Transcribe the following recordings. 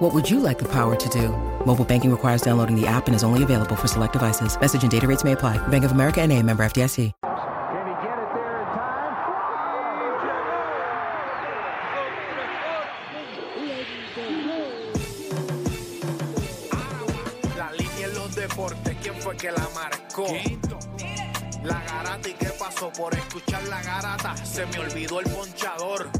What would you like the power to do? Mobile banking requires downloading the app and is only available for select devices. Message and data rates may apply. Bank of America and a member FDIC. Can he get it there in time? La línea en los deportes, ¿quién fue que la marcó? La garata y qué pasó por escuchar la garata, se me olvidó el ponchador.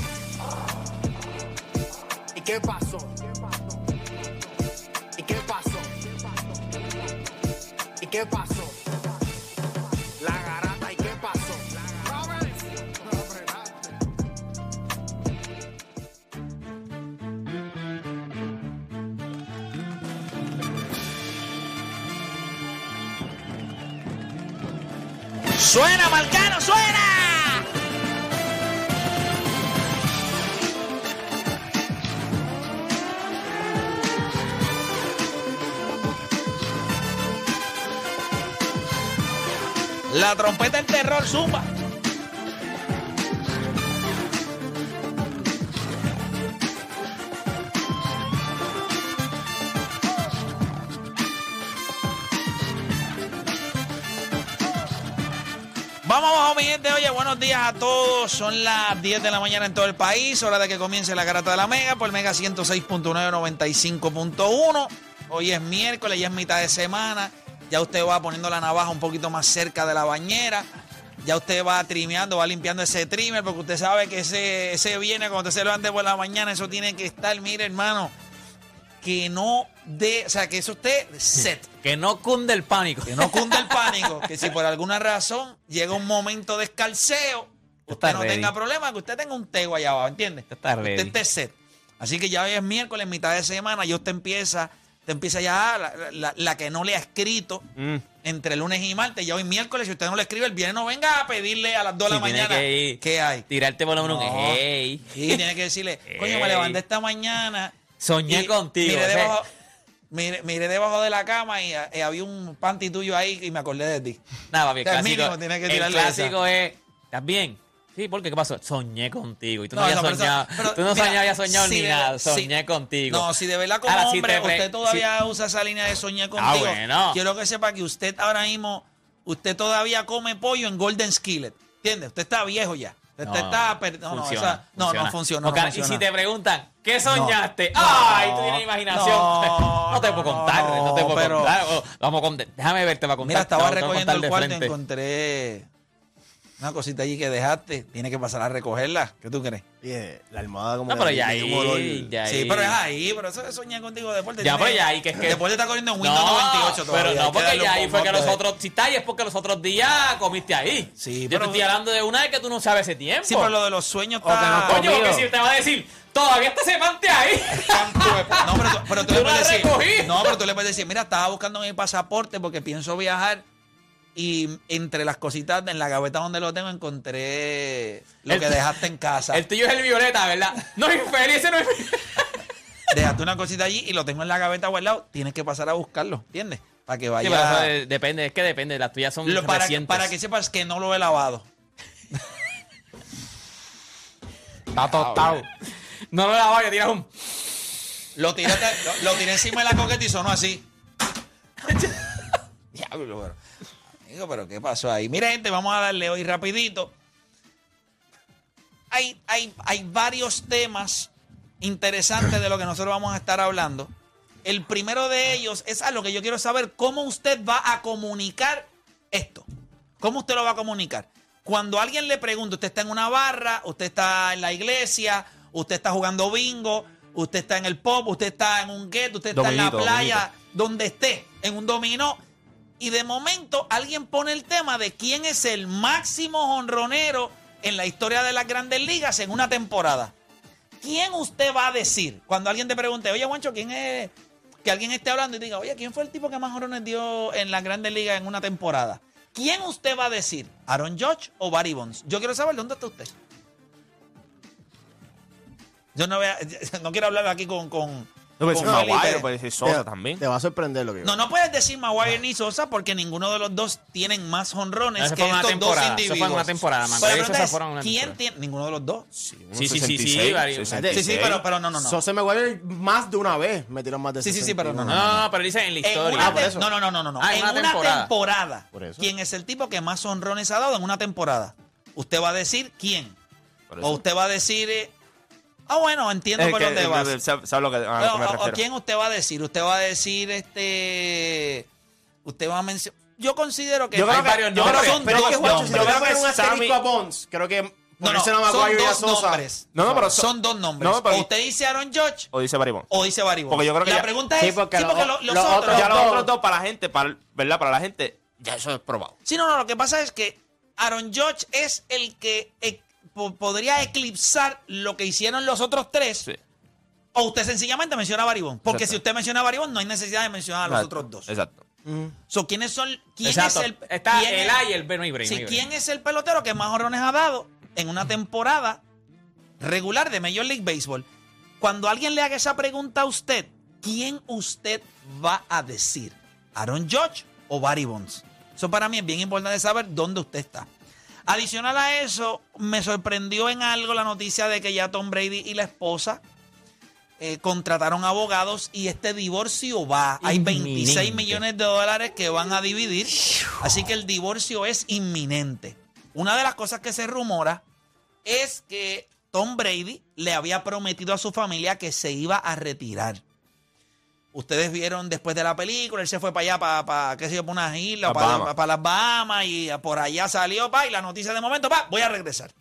¿Y qué pasó? ¿Y qué pasó? ¿Y qué pasó? La garata, ¿y qué pasó? ¡Suena, Marcano, suena! La trompeta del terror, zumba. Vamos abajo, mi gente. Oye, buenos días a todos. Son las 10 de la mañana en todo el país. Hora de que comience la garata de la Mega por Mega 106.9, 95.1. Hoy es miércoles, ya es mitad de semana. Ya usted va poniendo la navaja un poquito más cerca de la bañera. Ya usted va trimeando, va limpiando ese trimmer, porque usted sabe que ese, ese viene cuando usted se levante por la mañana. Eso tiene que estar, mire, hermano, que no de. O sea, que eso esté set. Que no cunde el pánico. Que no cunde el pánico, que si por alguna razón llega un momento de escalceo, usted está no ready. tenga problema, que usted tenga un tego allá abajo, ¿entiende? Usted está Que ready. Usted esté set. Así que ya hoy es miércoles, mitad de semana, y usted empieza, te empieza ya la, la- la que no le ha escrito Mm. entre lunes y martes, ya hoy miércoles, si usted no le escribe, el viernes no venga a pedirle a las 2 de la mañana que qué hay. Tirarte por lo menos No. un hey. Sí, tiene que decirle, coño, me levanté esta mañana. Soñé y contigo, debajo, miré, miré debajo de la cama y, eh, había un panty tuyo ahí y me acordé de ti. Nada, papi, el clásico, mínimo tiene que el clásico es, ¿estás bien? Sí, ¿por qué? ¿Qué pasó? Soñé contigo. Y tú no, No, habías no, soñado. pero tú no mira, habías soñado si ni de- nada. si- Soñé contigo. No, si de verdad como Ahora, si hombre pre- usted todavía usa esa línea de soñar Ah, contigo, bueno. quiero que sepa que usted ahora mismo, usted todavía come pollo en Golden Skillet. ¿Entiende? Usted está viejo ya. Usted No, está... No, no, funciona, no, no funciona. Ok, no Y funciona. si te preguntan, ¿qué soñaste? No. ¡Ay! No. Tú tienes imaginación. No, No, te puedo contar, no, te puedo pero- contar. Vamos. Déjame verte para contar. Mira, estaba recogiendo el cuarto y encontré una cosita allí que dejaste. Tiene que pasar a recogerla. ¿Qué tú crees? Oye, la almohada como No, que pero ya ahí, ya Sí, ahí. pero es ahí, pero eso es soñar contigo deporte. Ya, Tiene- pero ya ahí, que es que- deporte está corriendo en Windows no, 98 todavía. Pero no, que porque ya ahí fue que los otros. Si está ahí es porque los otros días comiste ahí. Sí, Yo pero- te estoy hablando de una vez que tú no sabes ese tiempo. Sí, pero lo de los sueños no está... Coño, porque si te va a decir, todavía está semante ahí. No, pero, tú- pero tú le puedes decir. recogí. No, pero tú le puedes decir, mira, estaba buscando mi pasaporte porque pienso viajar. Y entre las cositas en la gaveta donde lo tengo encontré lo El- que dejaste en casa. El tuyo es el violeta, ¿verdad? No es infeliz, ese no es. Dejaste una cosita allí y lo tengo en la gaveta guardado. Tienes que pasar a buscarlo, ¿entiendes? Para que Sí, vaya. pero eso de- depende, es que depende. Las tuyas son Lo- para, que, recientes. para que sepas que no lo he lavado. Está tostado. No lo lavas, que tiras un. Lo tiré, lo, lo tiré encima de la coqueta y sonó así. Diablo, pero, amigo, pero ¿qué pasó ahí? Mira, gente, vamos a darle hoy rapidito. Hay, hay, hay varios temas interesantes de lo que nosotros vamos a estar hablando. El primero de ellos es a lo que yo quiero saber, cómo usted va a comunicar esto. ¿Cómo usted lo va a comunicar? Cuando alguien le pregunta, usted está en una barra, usted está en la iglesia, usted está jugando bingo, usted está en el pop, usted está en un gueto, usted está en Dominito, la playa, donde esté, en un dominó. Y de momento alguien pone el tema de quién es el máximo honronero en la historia de las grandes ligas en una temporada. ¿Quién usted va a decir? Cuando alguien te pregunte, oye, Juancho, ¿quién es? Que alguien esté hablando y diga, oye, ¿quién fue el tipo que más honrones dio en las grandes ligas en una temporada? ¿Quién usted va a decir? ¿Aaron Judge o Barry Bonds? Yo quiero saber dónde está usted. Yo no, voy a- no quiero hablar aquí con, con, No, puede con ser Felipe. Maguire, puede ser Sosa te, también. Te va a sorprender lo que No, no puedes decir Maguire ni Sosa porque ninguno de los dos tienen más honrones Eso que estos dos temporada, eso individuos. fue en una temporada, Pero Maguire y Sosa fueron en una ¿Quién temporada. tiene? Ninguno de los dos. Sí, Sí, sí, sí, sí, 66, 66. Sí, sí, pero, pero no, no, no. Sosa Maguire más de una vez metieron más de Sí, sí, sí, pero no, 69. No, no, pero dice en la En historia. una Ah, por eso. no, no, no, no, no, no. Ah, en en una una temporada. temporada. Por eso. ¿Quién es el tipo que más honrones ha dado en una temporada? Usted va a decir quién. Por eso. O usted va a decir, eh, ah, bueno, entiendo Es por que- dónde vas. ¿Sabes lo que, a lo que me O- o- o refiero? quién usted va a decir? Usted va a decir, este, usted va a mencionar. Yo considero que Yo creo Hay que, varios yo creo pero es que, dos a nombres. un asterisco a Bonds, creo que No, no, a son a dos nombres. No, no, pero so- son dos nombres. No, pero- o usted dice Aaron Judge O dice Barry Bonds. o dice Barry Bonds. Porque yo creo que La ya- pregunta Sí, es, porque sí, lo- porque lo- los los otros... ya los dos. otros dos para la gente, para, ¿verdad? Para la gente, ya eso es probado. Sí, no, no, lo que pasa es que Aaron Judge es el que po- podría eclipsar lo que hicieron los otros tres. Sí. O usted sencillamente menciona a Barry Bonds. Porque Exacto. si usted menciona a Barry Bonds, no hay necesidad de mencionar a los Exacto, otros dos. Exacto. So, ¿quiénes son? ¿Quién Exacto. es el Está quién el A y el B, no hay break, Sí, no hay. ¿quién es el pelotero que más honrones ha dado en una temporada regular de Major League Baseball? Cuando alguien le haga esa pregunta a usted, ¿quién usted va a decir? ¿Aaron Judge o Barry Bonds? Eso para mí es bien importante saber dónde usted está. Adicional a eso, me sorprendió en algo la noticia de que ya Tom Brady y la esposa eh, contrataron abogados y este divorcio va. Hay 26 Inminente. millones de dólares que van a dividir. Así que el divorcio es inminente. Una de las cosas que se rumora es que Tom Brady le había prometido a su familia que se iba a retirar. Ustedes vieron después de la película, él se fue para allá, para, para qué sé yo, para unas islas, Las para, para las Bahamas, y por allá salió, pa, y la noticia de momento, pa, voy a regresar.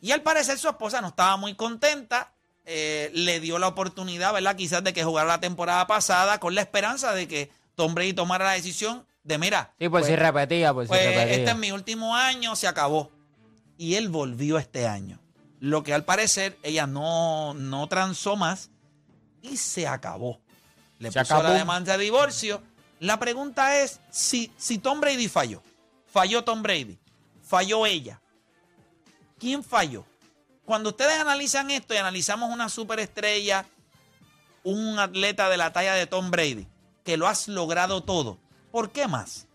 Y al parecer su esposa no estaba muy contenta, eh, le dio la oportunidad, ¿verdad? Quizás de que jugara la temporada pasada con la esperanza de que Tom Brady tomara la decisión de, mira, Sí, por si repetía, por si pues repetía. este es mi último año, se acabó. Y él volvió este año. Lo que al parecer ella no, no transó más y se acabó. Le Se puso acabó. la demanda de divorcio. La pregunta es si, si Tom Brady falló. Falló Tom Brady. Falló ella. ¿Quién falló? Cuando ustedes analizan esto y analizamos una superestrella, un atleta de la talla de Tom Brady, que lo has logrado todo, ¿por qué más?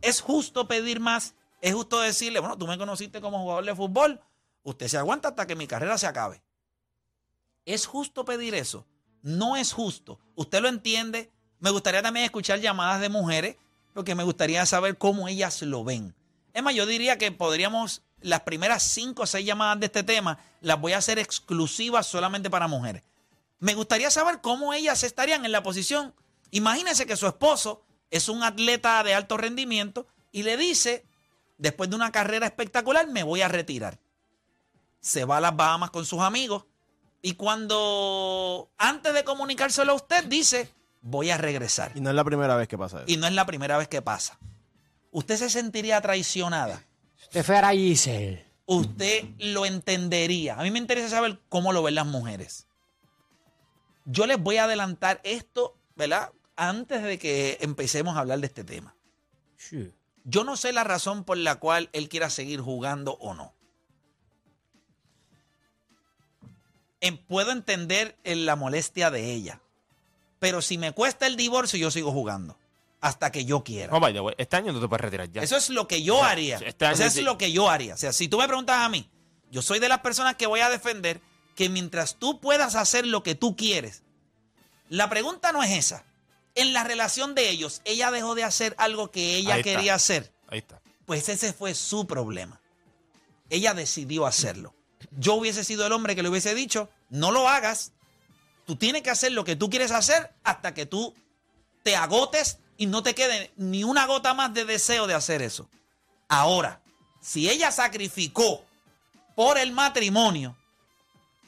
¿Es justo pedir más? ¿Es justo decirle, bueno, tú me conociste como jugador de fútbol, usted se aguanta hasta que mi carrera se acabe? ¿Es justo pedir eso? No es justo. ¿Usted lo entiende? Me gustaría también escuchar llamadas de mujeres, porque me gustaría saber cómo ellas lo ven. Es más, yo diría que podríamos, las primeras cinco o seis llamadas de este tema, las voy a hacer exclusivas solamente para mujeres. Me gustaría saber cómo ellas estarían en la posición. Imagínense que su esposo es un atleta de alto rendimiento y le dice, después de una carrera espectacular, me voy a retirar. Se va a las Bahamas con sus amigos y cuando, antes de comunicárselo a usted, dice, voy a regresar. Y no es la primera vez que pasa eso. Y no es la primera vez que pasa. ¿Usted se sentiría traicionada? Usted fuera Giselle. usted lo entendería. A mí me interesa saber cómo lo ven las mujeres. Yo les voy a adelantar esto, ¿verdad? Antes de que empecemos a hablar de este tema. Sí. Yo no sé la razón por la cual él quiera seguir jugando o no. En- puedo entender en la molestia de ella. Pero si me cuesta el divorcio, yo sigo jugando. Hasta que yo quiera. Oh, by the way, este año no te puedes retirar ya. Eso es lo que yo haría. este Eso es lo que yo haría. O sea, si tú me preguntas a mí, yo soy de las personas que voy a defender que mientras tú puedas hacer lo que tú quieres, la pregunta no es esa. En la relación de ellos, ella dejó de hacer algo que ella Ahí está. quería hacer. Ahí está. Pues ese fue su problema. Ella decidió hacerlo. Yo hubiese sido el hombre que le hubiese dicho, no lo hagas. Tú tienes que hacer lo que tú quieres hacer hasta que tú te agotes y no te quede ni una gota más de deseo de hacer eso. Ahora, si ella sacrificó por el matrimonio,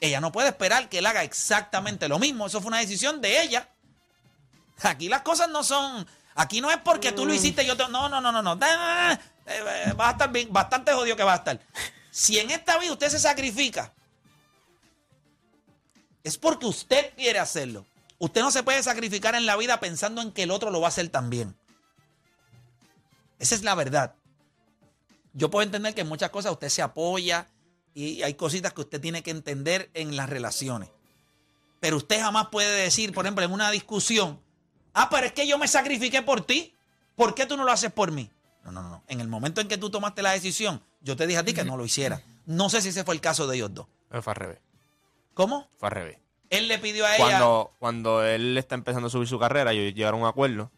ella no puede esperar que él haga exactamente lo mismo. Eso fue una decisión de ella. Aquí las cosas no son. Aquí no es porque tú lo hiciste, yo te. No, no, no, no, no. Eh, Va a estar bien, bastante jodido que va a estar. Si en esta vida usted se sacrifica, es porque usted quiere hacerlo. Usted no se puede sacrificar en la vida pensando en que el otro lo va a hacer también. Esa es la verdad. Yo puedo entender que en muchas cosas usted se apoya y hay cositas que usted tiene que entender en las relaciones. Pero usted jamás puede decir, por ejemplo, en una discusión, ah, pero es que yo me sacrifiqué por ti. ¿Por qué tú no lo haces por mí? No, no, no. En el momento en que tú tomaste la decisión, yo te dije a ti que no lo hiciera. No sé si ese fue el caso de ellos dos. Fue al revés. ¿Cómo? Fue al revés. Él le pidió a ella. Cuando, cuando él está empezando a subir su carrera, ellos llegaron a un acuerdo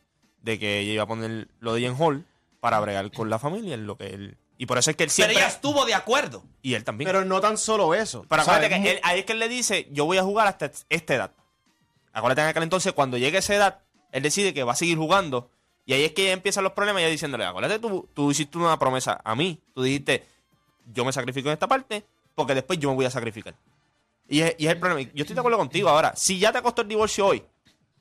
de que ella iba a poner lo de Ian Hall para bregar con la familia en lo que él. Y por eso es que él pero siempre. ella estuvo de acuerdo. Y él también. Pero no tan solo eso. Pero ¿sabes? acuérdate que él- ahí es que él le dice, yo voy a jugar hasta esta edad. Acuérdate en aquel entonces, cuando llegue esa edad, él decide que va a seguir jugando. Y ahí es que ya empiezan los problemas, ya diciéndole, acuérdate, tú, tú hiciste una promesa a mí. Tú dijiste, yo me sacrifico en esta parte, porque después yo me voy a sacrificar. Y es, y es el problema. Yo estoy de acuerdo contigo ahora. Si ya te costó el divorcio hoy,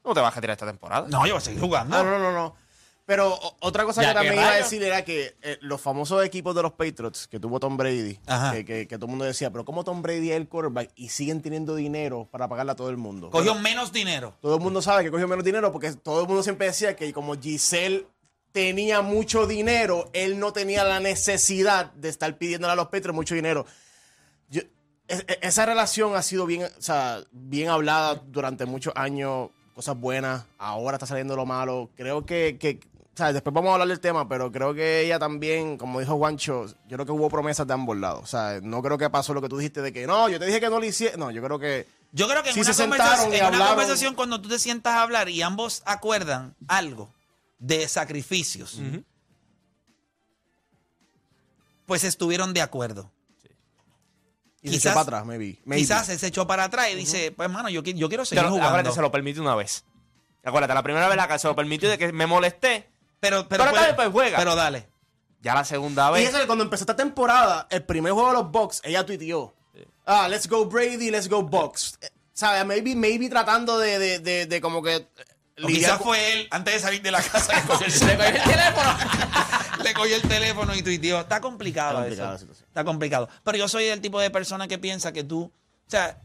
no te vas a retirar esta temporada. No, yo voy a seguir jugando. No, no, no, no. Pero o- otra cosa Ya, que también ¿qué iba a decir era que eh, los famosos equipos de los Patriots que tuvo Tom Brady, Ajá. que, que- que todo el mundo decía, pero ¿cómo Tom Brady es el quarterback y siguen teniendo dinero para pagarle a todo el mundo? Cogió menos dinero. todo el mundo sabe que cogió menos dinero porque todo el mundo siempre decía que como Giselle tenía mucho dinero, él no tenía la necesidad de estar pidiéndole a los Patriots mucho dinero. Es- es- esa relación ha sido bien, o sea, bien hablada durante muchos años, cosas buenas, ahora está saliendo lo malo. Creo que, que o sea, después vamos a hablar del tema, pero creo que ella también, como dijo Juancho, yo creo que hubo promesas de ambos lados. O sea, no creo que pasó lo que tú dijiste de que no, yo te dije que no lo hiciera. No, yo creo que Yo creo que en, Sí una, se conversación, sentaron y en una conversación, cuando tú te sientas a hablar y ambos acuerdan algo de sacrificios, pues estuvieron de acuerdo. Y se Quizás- echó para atrás, maybe. maybe. Quizás él se echó para atrás y dice, pues hermano, yo, yo quiero seguir lo- jugando. acuérdate, se lo permite una vez. Acuérdate, la primera vez la que se lo permitió de que me molesté, pero, pero, Pero dale, pues, juega. pero dale. ya la segunda Y vez. eso que cuando empezó esta temporada, el primer juego de los Bucks, ella tuiteó. Ah, let's go Brady, let's go Bucks. Eh, ¿Sabes? Maybe, maybe tratando de, de, de, de como que... con- fue él, antes de salir de la casa, le cogió el, le cogió el teléfono. le cogió el teléfono y tuiteó. Está complicado, Está complicada eso. la situación. Está complicado. Pero yo soy el tipo de persona que piensa que tú, o sea,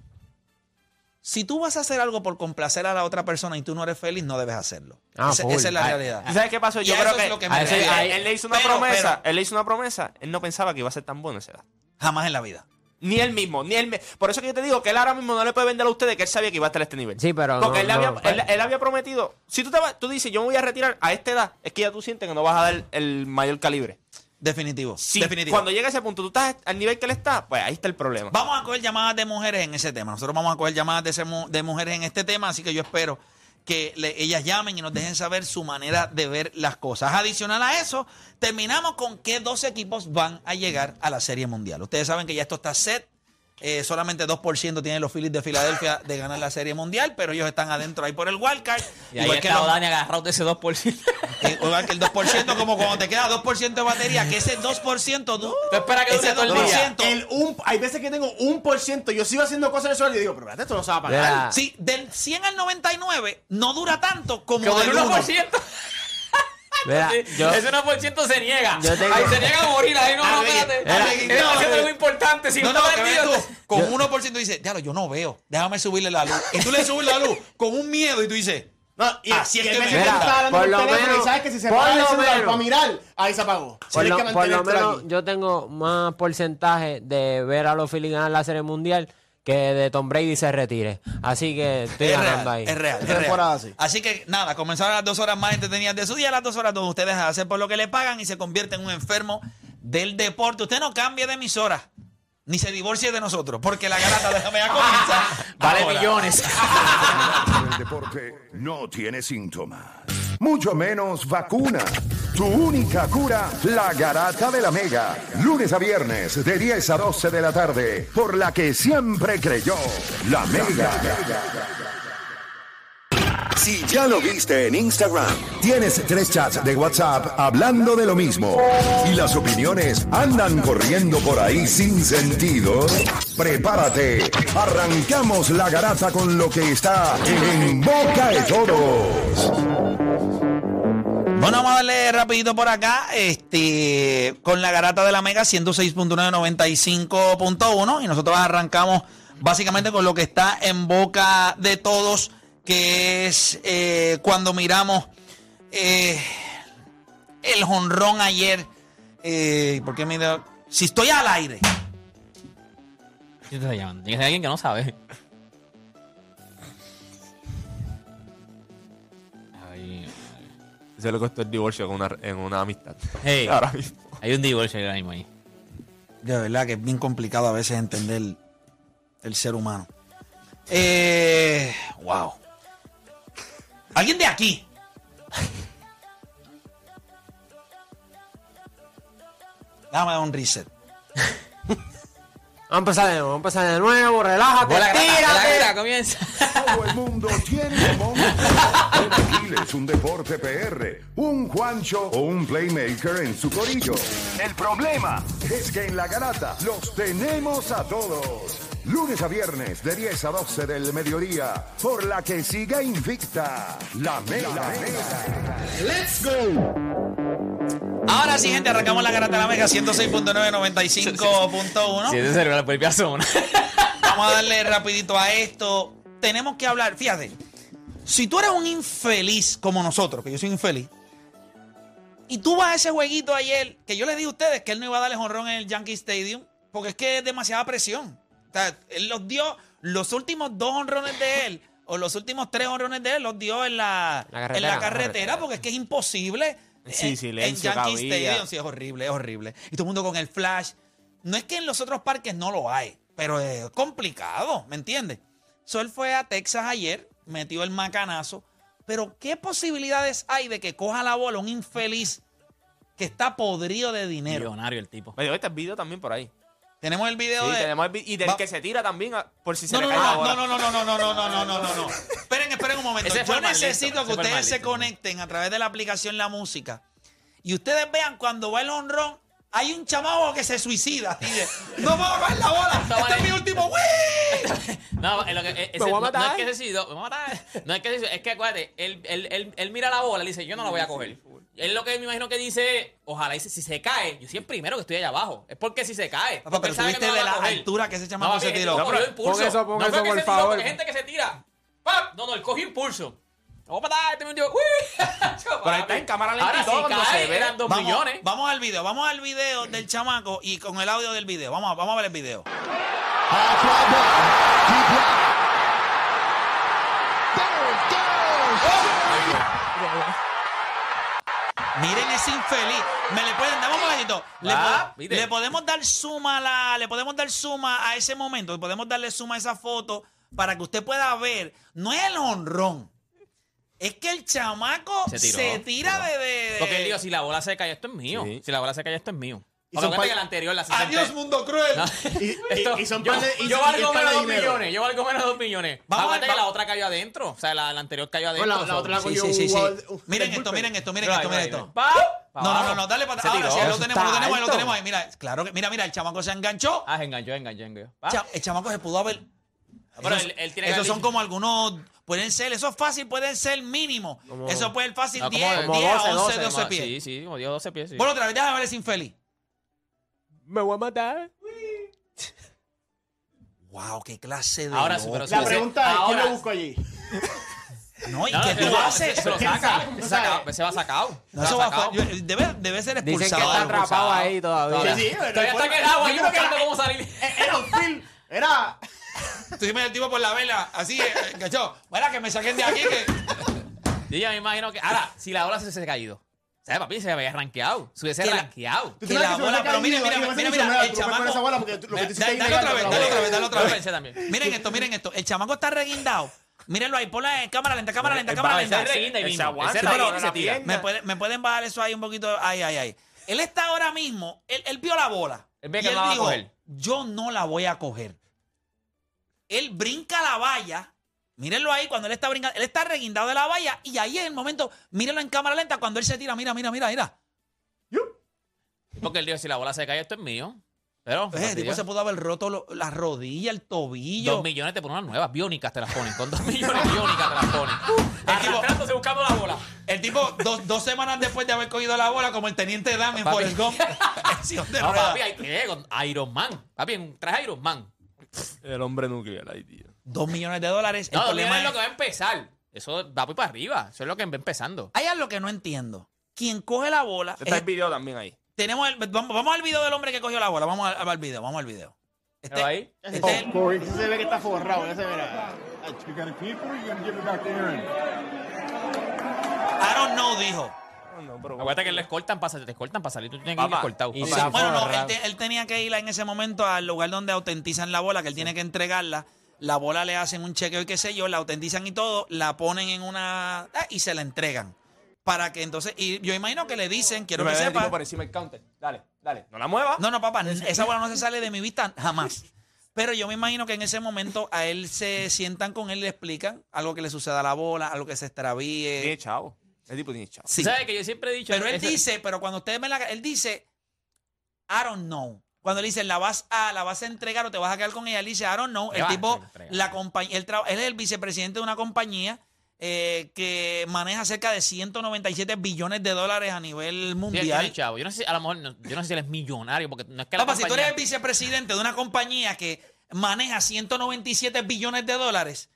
si tú vas a hacer algo por complacer a la otra persona y tú no eres feliz, no debes hacerlo. Ah, Esa, es la Ah, realidad. ¿Y sabes qué pasó? Yo creo eso que, es lo que me a ese- refiero. ahí- él, le hizo una Pero- promesa. pero- él le hizo una promesa. Él no pensaba que iba a ser tan bueno esa edad. jamás en la vida. Ni él mismo, ni él. Por eso que yo te digo que él ahora mismo no le puede vender a ustedes que él sabía que iba a estar a este nivel. Sí, pero Porque no- él, no, había, pues- él, él había prometido. Si tú, te vas, tú dices, yo me voy a retirar a esta edad, es que ya tú sientes que no vas a dar el mayor calibre. Definitivo. Si definitivo. cuando llega a ese punto tú estás al nivel que él está, pues ahí está el problema. Vamos a coger llamadas de mujeres en ese tema. Nosotros vamos a coger llamadas de, ese mu- de mujeres en este tema, así que yo espero que le- ellas llamen y nos dejen saber su manera de ver las cosas. Adicional a eso, terminamos con qué dos equipos van a llegar a la Serie Mundial. Ustedes saben que ya esto está set. Eh, solamente 2% tienen los Phillies de Filadelfia de ganar la Serie Mundial, pero ellos están adentro ahí por el wildcard. Y ahí igual, que está los- Dani agarrado de ese 2%. eh, igual que el 2%, como cuando te queda 2% de batería, que ese 2%, tú, Tú esperas que ese todo el No, día. 2%, el un, hay veces que tengo un por ciento. Yo sigo haciendo cosas en el suelo y digo, pero espérate, esto no se va a pagar. Mira, Sí, del 100 al 99 no dura tanto como, Como el del 1. 1%. Mira, yo, Ese 1% se niega. Yo tengo- Ahí se niega a morir. Ahí no, no, espérate. Está no, haciendo Arregui- algo importante. Si No, no, no, está tú, con 1% dices, diablo, yo no veo, déjame subirle la luz. Y tú le subes la luz con un miedo y tú dices, No, y, Así es que me hablando Por lo menos- y sabes que si se por para el lo celular menos. para mirar, ahí se apagó. por lo, por lo menos yo tengo más porcentaje de ver a los Phillies ganar la Serie Mundial que de Tom Brady se retire. Así que estoy es ganando real, ahí. es real, es real. Así que nada, comenzaron las dos horas más entretenidas de su día, las dos horas donde usted deja de hacer por lo que le pagan y se convierte en un enfermo del deporte. Usted no cambie de emisora. Ni se divorcie de nosotros, porque la garata de la mega comienza. Vale ahora. millones. El deporte no tiene síntomas, mucho menos vacuna. Tu única cura, la garata de la mega. Lunes a viernes de 10 a 12 de la tarde, por la que siempre creyó, la mega. Si ya lo viste en Instagram, tienes tres chats de WhatsApp hablando de lo mismo y las opiniones andan corriendo por ahí sin sentido, prepárate. Arrancamos la garata con lo que está en boca de todos. Bueno, vamos a darle rapidito por acá, este, con la garata de la Mega 106.995.1 y nosotros arrancamos básicamente con lo que está en boca de todos, que es eh, cuando miramos eh, el jonrón ayer, eh, porque mira, si estoy al aire, ¿Qué te está llamando? Tiene que ser alguien que no sabe. Ay, Se le costó el divorcio con una, en una amistad. Hey. Ahora mismo. hay un divorcio ahora mismo ahí. de verdad que es bien complicado a veces entender el ser humano. Eh, wow. Alguien de aquí. Dar un reset. Vamos a empezar de nuevo, vamos a empezar de nuevo, relájate, grata, tírate. grata, comienza. Todo el mundo tiene Aquiles, un deporte PR, un Juancho o un playmaker en su corillo. El problema es que en la garata los tenemos a todos. Lunes a viernes de 10 a 12 del mediodía, por la que siga invicta la mega. Ahora sí, gente, arrancamos la garata de la Mega 106.995.1. Si ese celular por el zona. Vamos a darle rapidito a esto. Tenemos que hablar, fíjate, si tú eres un infeliz como nosotros, que yo soy infeliz, y tú vas a ese jueguito ayer, que yo les dije a ustedes que él no iba a darle honrón en el Yankee Stadium, porque es que es demasiada presión. Sea, él los dio, los últimos dos honrones de él, o los últimos tres honrones de él, los dio en la, La carretera, en la carretera, carretera. porque es que es imposible. Sí, en- silencio En Yankee. Stadium, sí, es horrible, es horrible. Y todo el mundo con el flash. No es que en los otros parques no lo hay, pero es complicado, ¿me entiendes? So, él fue a Texas ayer, metió el macanazo, pero ¿qué posibilidades hay de que coja la bola un infeliz que está podrido de dinero? Millonario el tipo. Me dio este video también por ahí. Tenemos el video Sí, de... tenemos el vi- y del Va- que se tira también, por si se No, le no, cae la no, bola. no, no, no, no, no, no, no, no, no, no. Esperen, esperen un momento. Ese Yo necesito listo, que ustedes se conecten a través de la aplicación La Música y ustedes vean cuando va el honrón, hay un chamaco que se suicida. Y dice, no puedo coger la bola, este es mi último ¡Wii! No, es lo que, es- ese- voy a no- matar. No, es que sí, no, me voy a matar. No es que sí, es que acuérdate, él, él, él, él mira la bola y dice, yo no la voy a coger. Él lo que me imagino que dice, ojalá dice, si se cae, yo soy el primero que estoy allá abajo. Es porque si se cae. Papá, porque pero no de la coger. altura que ese chamaco papi, se tiró. impulso. Pon eso, pon no eso, por se tiró, favor. porque hay gente que se tira. ¡Pap! No, no, él cogió impulso. Vamos a matar, este me dio. ¡Uy! Pero ahí está en cámara lenta Ahora y todo si cuando cae, se ve. eran dos Vamos, millones. vamos al video, vamos al video del chamaco y con el audio del video. Vamos, a- vamos a ver el video. Miren ese infeliz. Me le pueden dar un momentito. Le, Ah, le podemos dar suma a la, le podemos dar suma a ese momento. Podemos darle suma a esa foto para que usted pueda ver. No es el honrón. Es que el chamaco se, Se tiró, tira de, de- Porque él dijo, si la bola se cae, esto es mío. Sí. Si la bola se cae, esto es mío. Y son acuérdate pa- que la anterior, la Adiós, 60. mundo cruel. Y, Esto- y- y son yo, par de- y- yo y valgo menos de dos dinero. millones. Yo valgo menos de dos millones. Vamos Acuérdate a- que la otra cayó adentro. O sea, la, la anterior cayó adentro. Bueno, la, la otra la Sí, cogió sí, sí, un- Miren del esto, bullpen. miren esto, miren esto, miren esto. No, no, no, no, dale para atrás. Ahora sí, ahí lo tenemos, lo tenemos, ahí, lo tenemos ahí. Mira, claro que, mira, mira, el chamaco se enganchó. Ah, se enganchó, se enganchó, se enganchó. Pa. Cha- el chamaco se pudo haber. Pero esos él- él tiene que esos haber son como algunos. Pueden ser, eso es fácil, pueden ser mínimo. Eso puede ser fácil No, 10, como- 10 como a 11, 12, 12 como- pies. Sí, sí, como 10 12 pies, sí. Bueno, otra vez, déjame ver ese infeliz. Me voy a matar. Wow, qué clase de. Ahora sí, pero loco. sí, La ese- pregunta es, ¿quién ahora- lo busco allí? No, ¿y No, qué ese tú lo- haces? Se lo ¿Quién saca. sabe? Se, ¿Quién saca, se va sacado. No, Se eso va va sacado. yo- debe, debe ser Dicen que expulsado. está atrapado ahí todavía. Sí, sí, Todavía pero está fue- quedado yo ahí creo que buscando cómo salir. Era un film. Era. Tú dime el tipo por la vela, así, eh, enganchado. Bueno, que me saquen de aquí que. Yo ya me imagino que. Ahora, si la bola se se ha caído. sea, papi, se había rankeado. Se hubiese rankeado. ¿Tú que la bola, pero mira, hubiese mira, mira, mira, hubiese el dicho, "Mira, tú no puedes con esa chamaco. bola porque tú- lo que tú hiciste Dale ahí otra vez, dale bola". otra vez, dale otra vez. Miren esto, miren esto. El chamaco está reguindado. Mírenlo ahí, ponla en cámara lenta, cámara lenta, cámara lenta. ahí. ¿Me, puede- me pueden bajar eso ahí un poquito? Ay, ay, ay. Él está ahora mismo, él, él vio la bola. Él ve y que él no la va a dijo, coger. yo no la voy a coger. Él brinca la valla. Mírenlo ahí cuando él está brincando. Él está reguindado de la valla y ahí en el momento, mírenlo en cámara lenta cuando él se tira. Mira, mira, mira, mira. Porque él dijo, si la bola se cae, esto es mío. Pero, Pues, el tipo se pudo haber roto lo- la rodilla, el tobillo. Dos millones te ponen unas nuevas, biónicas te las ponen. Con dos millones biónicas te las ponen. Arrastrándose buscando la bola. El tipo, dos, dos semanas después de haber cogido la bola, como el teniente Dan en. Forrest Gump, No, papi, Iron Man. Papi, en traje Iron Man. El hombre nuclear, ay, tío. Dos millones de dólares. El No, problema es lo que va a empezar. Eso va para arriba. Eso es lo que va empezando. hay algo que no entiendo. Quien coge la bola. Está es- el video también ahí. tenemos el- vamos, vamos al video del hombre que cogió la bola. Vamos al, al video, vamos al video. Este, ¿Pero ahí? este Oh, es el- Corey, ese se ve que está forrado. Ese mira. You gotta keep it or you gotta give it back to Aaron? I don't know, dijo. No, no, pero- Acuérdate que le escoltan para te escoltan para salir. Tú tienes que ir Papá, escoltado. y Papá. Está Bueno, no, forrado. él, te- él tenía que ir en ese momento al lugar donde autentizan la bola, que él tiene que entregarla. La bola le hacen un chequeo y qué sé yo, la autentizan y todo, la ponen en una. ah, y se la entregan. Para que entonces. Y yo imagino que le dicen, quiero que sepa. por encima del counter. Dale, dale. No la muevas. No, no, papá, esa bola no se sale de mi vista jamás. Pero yo me imagino que en ese momento a él se sientan con él y le explican algo que le suceda a la bola, algo que se extravíe. chavo. Ese tipo tiene chavo. Sí. ¿Sabes que yo siempre he dicho? Pero él dice, pero cuando ustedes ven la él dice, I don't know. Cuando le dicen la vas a, la vas a entregar o te vas a quedar con ella, él dice, I don't know. ¿Qué El a tipo, entregar? la compañía, él, traba- él es el vicepresidente de una compañía eh, que maneja cerca de 197 billones de dólares a nivel Sí, él tiene mundial. chavo. Yo no sé si, a lo mejor, no- yo no sé si él es millonario, porque no es que la Papá, si tú compañía- eres el vicepresidente de una compañía que maneja 197 billones de dólares,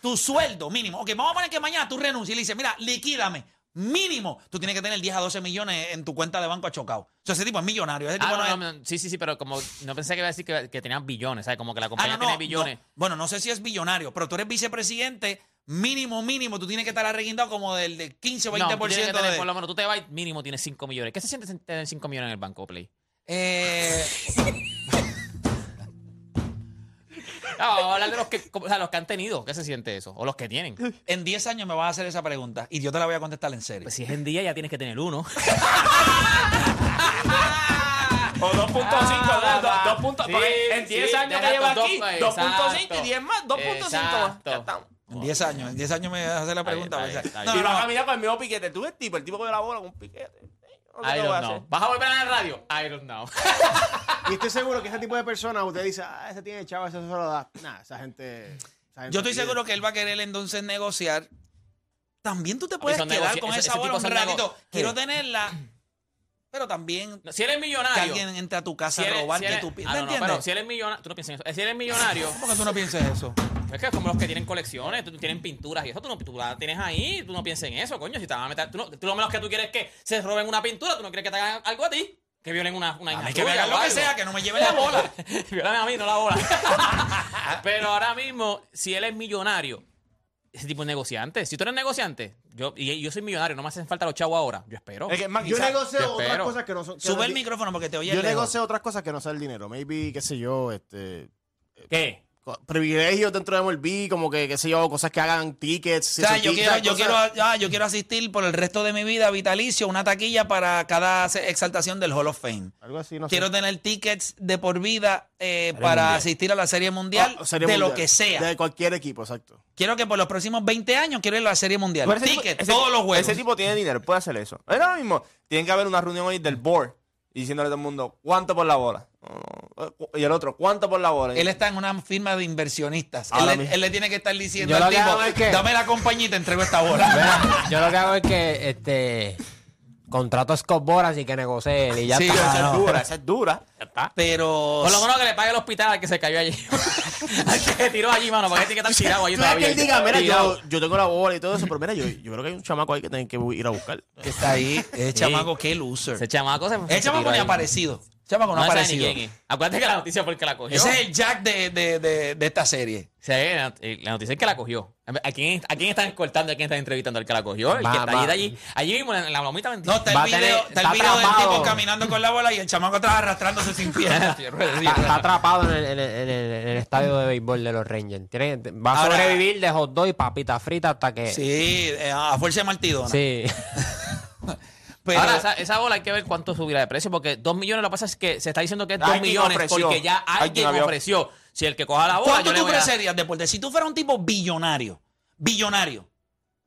tu sueldo mínimo, ok, vamos a poner que mañana tú renuncias y le dices, mira, liquídame, mínimo, tú tienes que tener 10 a 12 millones en tu cuenta de banco achocado. O sea, ese tipo es millonario. Ese tipo Ah, no no, es- no, no, sí, sí, sí, pero como no pensé que iba a decir que, que tenían billones, ¿sabes? Como que la Ah, compañía no, no, tiene billones. no. Bueno, no sé si es billonario, pero tú eres vicepresidente, mínimo, mínimo, tú tienes que estar arreguindado como del, del 15 o 20% No, tú tienes que tener, de... por lo menos tú te vas y mínimo tienes 5 millones. ¿Qué se siente tener 5 millones en el banco, Play? Eh, vamos a hablar de los que, o sea, los que han tenido. ¿Qué se siente eso? O los que tienen. en 10 años me vas a hacer esa pregunta y yo te la voy a contestar en serio. Pues si es en día ya tienes que tener uno. O 2.5, Ah, dos- dos puntos. sí, en 10 sí, años que lleva dos- aquí, exacto. 2.5 y 10 más, 2.5 más. Ya estamos. En 10 años, en 10 años me vas a hacer la Está bien, pregunta. está bien, o sea, está no, y no, va a caminar con el mismo piquete. Tú ves tipo, el tipo coge la bola con un piquete. I don't know. ¿Vas a volver a la radio? I don't know. Y estoy seguro que ese tipo de personas, usted dice, ah, ese tiene chavo, ese se lo da. Nah, esa gente. esa gente Yo estoy pide. seguro que él va a querer entonces negociar. También tú te puedes quedar con ese- esa ese bola un ratito. Quiero tenerla, pero también Si eres que millonario. alguien entre a tu casa si a robar si que eres- tú pi- Ah, ¿Me no, no, entiendes? pero si eres millonario, tú no piensas en eso. Si eres millonario, ¿Cómo que tú no piensas eso? Es que es como los que tienen colecciones, tú tienen pinturas y eso, tú no tú la tienes ahí, tú no piensas en eso, coño. Si te van a meter, tú, no, tú lo menos que tú quieres es que se roben una pintura, tú no quieres que te hagan algo a ti, que violen una, una A hija mí que me hagan lo que sea, que no me lleven la bola. Violame a mí, no la bola. Pero ahora mismo, si él es millonario, ese tipo es negociante. Si tú eres negociante, yo, y yo soy millonario, no me hacen falta los chavos ahora. Yo espero. Es que, man, Yo quizá- negocio yo otras espero. cosas que no son. Sube no- el micrófono porque te oye Yo negocio otras cosas que no sea el dinero. Maybe, qué sé yo, este. ¿Qué? Privilegios dentro de MLB, como que, qué sé yo, cosas que hagan tickets. O sea, yo quiero, yo, cosas- quiero, ah, yo quiero asistir por el resto de mi vida vitalicio, una taquilla para cada exaltación del Hall of Fame. Algo así, no sé. Quiero tener tickets de por vida eh, para Mundial. asistir a la Serie Mundial Ah, Serie de lo que sea. De cualquier equipo, exacto. Quiero que por los próximos 20 años quiero ir a la Serie Mundial. Tipo- Tickets, ese- todos los juegos. Ese tipo tiene dinero, puede hacer eso. Ahora mismo, tiene que haber una reunión hoy del board y diciéndole a todo el mundo, ¿cuánto por la bola? Y el otro, ¿cuánto por la bola? Él está en una firma de inversionistas. Él, le- mismo. él le tiene que estar diciendo al tipo, hago es que- dame la compañía y te entrego esta bola. Mira, yo lo que hago es que este contrato a Scott Boras y que negocie él y ya Sí, está. esa es dura, esa es dura. Ya está. Pero Por lo menos que le pague el hospital al que se cayó allí. al que se tiró allí, mano, porque tiene que estar tirado allí Tú que todavía. él diga, mira, yo, yo tengo la bola y todo eso, pero mira, yo, yo creo que hay un chamaco ahí que tienen que ir a buscar. que está ahí, es chamaco, qué loser. Ese chamaco se Ese chamaco ni aparecido. Chamaco no, No ha aparecido. Acuérdate que la noticia fue el que la cogió. Ese es el Jack de, de, de, de esta serie. Sí, la, eh, la noticia es que la cogió. ¿A quién, ¿A quién están cortando? ¿A quién están entrevistando? El que la cogió. El Va, que está va. allí, de allí. Allí mismo, en la lomita No, está el Va video, tener- está el video del tipo caminando con la bola y el chamaco atrás arrastrándose sin piernas. Está, está atrapado en el, en el- en el- en el estadio de béisbol de los Rangers. Tiene- va a Ahora- sobrevivir de hot dog y papita frita hasta que. Sí, eh, a fuerza de martidona. Sí. Pero, Ahora, esa, esa bola hay que ver cuánto subirá de precio, porque 2 millones lo que pasa es que se está diciendo que es 2 Alguien millones ofreció. porque ya alguien ofreció. Si el que coja la bola, ¿cuánto yo tú a... ofrecerías, Deporte? Si tú fueras un tipo billonario, billonario,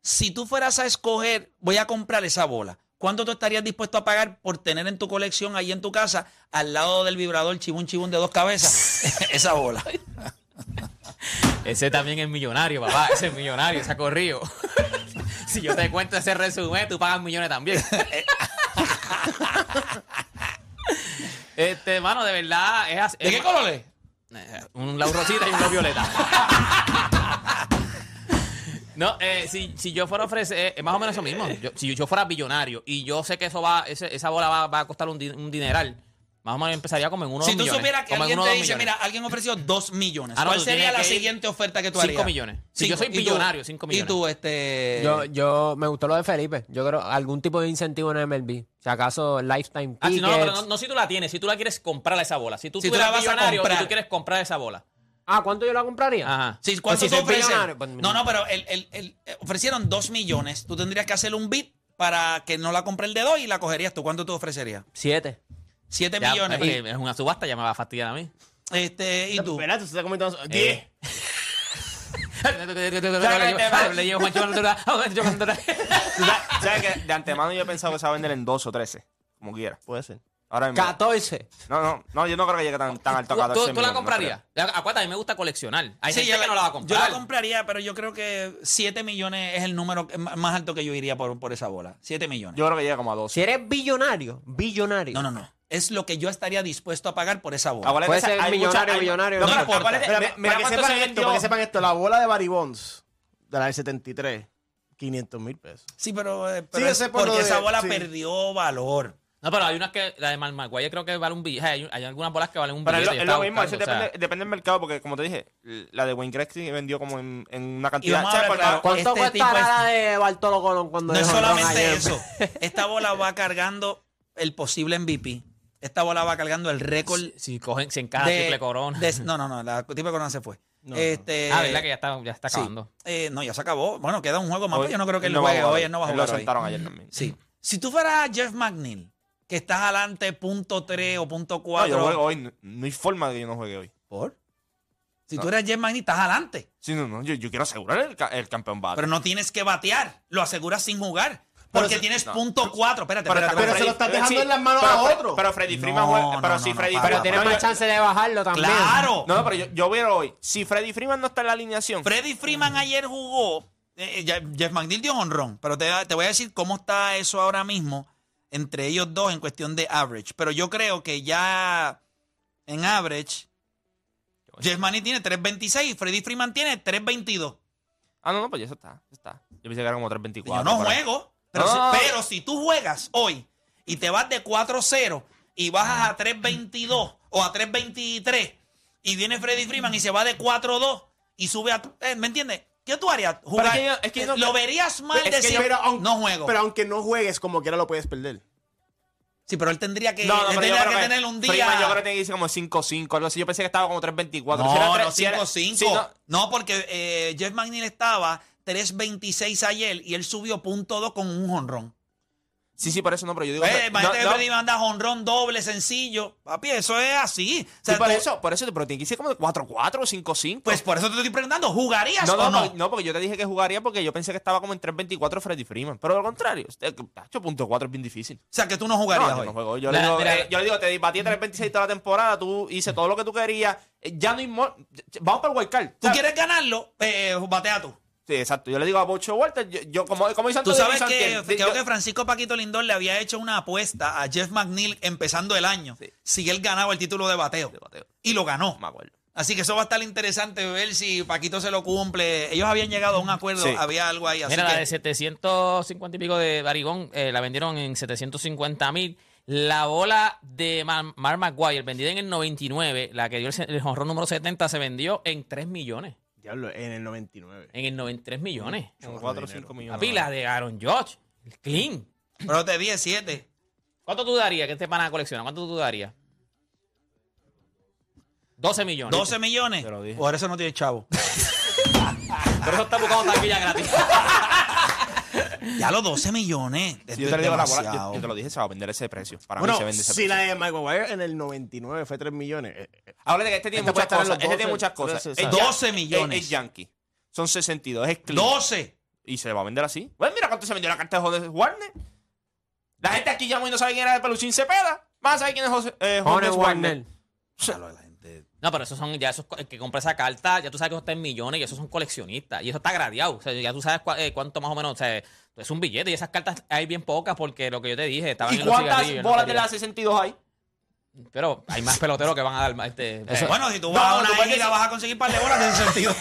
si tú fueras a escoger, voy a comprar esa bola, ¿cuánto tú estarías dispuesto a pagar por tener en tu colección, ahí en tu casa, al lado del vibrador chibún chibún de dos cabezas, esa bola? Ese también es millonario, papá. Ese es millonario, se ha corrido. si yo te cuento ese resumen, tú pagas millones también. este, mano, de verdad, es así. ¿De es- qué color es? Eh, Un lau rosita y un lau violeta. No, eh, si, si yo fuera a ofrecer, eh, es más o menos eso mismo. Yo- si yo fuera billonario y yo sé que eso va, ese- esa bola va, va a costar un, di- un dineral, más o menos empezaría como en uno Si dos tú millones. supieras que como en alguien uno te dos dice, millones. mira, alguien ofreció dos millones, Ah, no, ¿cuál tú sería tienes la que ir siguiente oferta que tú cinco harías? millones. Si yo soy ¿Y tú? billonario, cinco Y millones. tú, este... Yo, yo me gustó lo de Felipe. Yo creo algún tipo de incentivo en MLB. Si acaso lifetime Ah, si no, no, pero no, no si tú la tienes, si tú la quieres comprar esa bola. Si tú, Si tú la vas a millonario y comprar. tú quieres comprar esa bola. Ah, ¿cuánto yo la compraría? Ajá. Sí, Pues ¿cuánto si soy billonario, pues, no, no, pero el, el- el- eh, ofrecieron dos millones. Tú tendrías que hacer un bid para que no la compre el de dos y la cogerías tú. ¿Cuánto tú ofrecerías? Siete. Siete Ya, millones. porque es una subasta, ya me va a fastidiar a mí. Este, ¿y tú? Espera, tú estás comentando. Eh. 10. Le llevo Juancho Ventura. Juancho Ventura. ¿Tú sabes, sabes que de antemano yo he pensado que se va a vender en 12 o 13, como quiera. Puede ser. Ahora mismo. 14. No, no, no, yo no creo que llegue tan, tan alto a ¿Tú, 14 tú- tú la millones, no comprarías? Acuérdate, a mí me gusta coleccionar. Hay Sí, gente yo que no la va a comprar. Yo la compraría, pero yo creo que 7 millones es el número que- más alto que yo iría por, por esa bola. 7 millones. Yo creo que llega como a 12. Si eres billonario, billonario. no, no, no. Es lo que yo estaría dispuesto a pagar por esa bola. Acuérdate Puede que ser hay millonario, mucha- hay- millonario, No, no pero importa. acuérdate, Mira, mira, para, que cuánto sepan se esto, para que sepan esto, la bola de Barry Bonds de la del 73, 500 mil pesos. Sí, pero, eh, pero Sí, es ese por lo porque de- esa bola sí. perdió valor. No, pero hay unas que, la de Mal Maguire creo que vale un billete. Hay, hay algunas bolas que valen un Pero es billete. lo, yo es lo mismo, eso buscando, o sea, depende, depende del mercado, porque como te dije, la de Wayne Gretzky vendió como en, en una cantidad. ¿Cuánto Este tipo cuestará es- la de Bartolo Colón cuando No es solamente eso. Esta bola va cargando el posible MVP. Esta bola va cargando el récord si, si cogen, si encaja de, triple corona. de- no, no, no. La triple corona se fue. este, ah, ¿verdad que ya está, ya está sí. acabando? Eh, no, ya se acabó. Bueno, queda un juego más. Hoy- pero yo no creo que él no juegue hoy. Él no va a Él jugar Lo hoy. sentaron ayer también. Sí. Si tú fueras Jeff McNeil, que estás adelante punto 3 o punto No, 4. yo juego hoy. No, no hay forma de que yo no juegue hoy. ¿Por? Si No. tú eres Jeff McNeil, estás adelante. Sí, no, no. Yo, yo quiero asegurar el, el campeón bate. Pero no tienes que batear. Lo aseguras sin jugar. Porque tienes no. punto 4. Espérate, Pero- espérate. pero se lo estás eh, dejando en las manos pero a otro. Pero Freddy Freeman No, juega. Pero no, si no, Freddy no, Pero tienes no, más chance de bajarlo también. Claro. No, no, pero yo, yo voy a ir hoy. Si Freddy Freeman no está en la alineación. Freddy Freeman ayer jugó. eh, ya- Jeff McNeil dio honrón. Pero te, te voy a decir cómo está eso ahora mismo entre ellos dos en cuestión de average. Pero yo creo que ya en average, Jeff McNeil tiene 3.26 y Freddy Freeman tiene 3.22. Ah, no, no, pues ya eso está. eso está. Yo pensé que era como 3.24. Yo no juego. Pero, No, si, no, no. pero si tú juegas hoy y te vas de 4-0 y bajas a 3.22 o a 3.23 y viene Freddy Freeman y se va de 4-2 y sube a... eh, ¿Me entiendes? ¿Qué tú harías? Jugar, es que yo- es que yo no- ¿Lo verías mal Es que yo- decir, Pero aun- no juego? Pero aunque no juegues, como quiera lo puedes perder. sí, pero él tendría que, No, no, él pero yo tendría creo que que tener un día... Freeman yo creo que tiene que irse como 5-5, algo así. Yo pensé que estaba como 3.24. No, Si era no, tres- si era- 5-5. sí, no, no, porque eh, Jeff McNeil estaba 3.26 ayer y él subió punto .2 con un honrón. Sí, sí, por eso no, pero yo digo. Eh, no, que no, manda honrón doble, sencillo. Papi, eso es así. O sea, sí, por tú- eso, por eso, pero tiene que irse como de 4-4 o 5-5. Pues por eso te estoy preguntando, ¿jugarías no, o no, no? no, no, porque yo te dije que jugaría porque yo pensé que estaba como en 3.24 Freddy Freeman. Pero lo contrario, este, tacho, punto 4 es bien difícil. O sea, que tú no No, jugarías yo hoy. no juego. Yo, le digo, mira. eh, yo le digo, te batí 3.26 toda la temporada, tú hice todo lo que tú querías. eh, Ya no hay mo- Vamos para el wild card. ¿Tú quieres ganarlo? Eh, batea tú. Sí, exacto. Yo le digo a Bocho Walter, yo, yo como, como Tú sabes que creo yo- que Francisco Paquito Lindor le había hecho una apuesta a Jeff McNeil empezando el año Sí. si él ganaba el título de bateo. De bateo. Y lo ganó. Me acuerdo. Así que eso va a estar interesante ver si Paquito se lo cumple. Ellos habían llegado a un acuerdo, Sí. había algo ahí. Así Mira, la de 750 y pico de Barigón eh, la vendieron en 750 mil. La bola de Mar- Mark McGuire, vendida en el 99, la que dio el, el jonrón número 70, se vendió en 3 millones. Diablo, en el 99. En el 93 millones. Como 4 o 5 millones. La de Aaron Judge. el Clean. Pero te di 7. ¿Cuánto tú darías que este pana colecciona? ¿Cuánto tú darías? 12 millones. 12 millones. Por eso no tiene chavo. Por eso está buscando taquilla gratis. ya los 12 millones. Esto yo te, digo la bola, yo, yo te lo dije, se va a vender ese precio. Para Bueno, mí se vende ese si precio. la de Michael Wire en el 99 fue 3 millones. eh, eh, Ahora que este tiene Este puede muchas estar en cosas. los Este 12, tiene muchas cosas. 13, Es ¿sabes? ya- 12 millones. Es, es Yankee. Son 62. Es clean. 12. Y se va a vender así. Bueno, mira cuánto se vendió la carta de Warner. La gente aquí llamó y no sabe quién era el peluchín Cepeda. Vas a saber quién es José, eh, Warner. Warner. No, pero esos son, ya esos, el que compra esa carta, ya tú sabes que eso está en millones y esos son coleccionistas. Y eso está gradeado. O sea, ya tú sabes cua- eh, cuánto más o menos, o sea, es un billete. Y esas cartas hay bien pocas porque lo que yo te dije, estaban ¿Y en cuántas bolas de quería. la 62 hay? Pero hay más peloteros que van a dar más, este. Eh, bueno, si tú No, vas a una isla vas a conseguir par de bolas en ese sentido.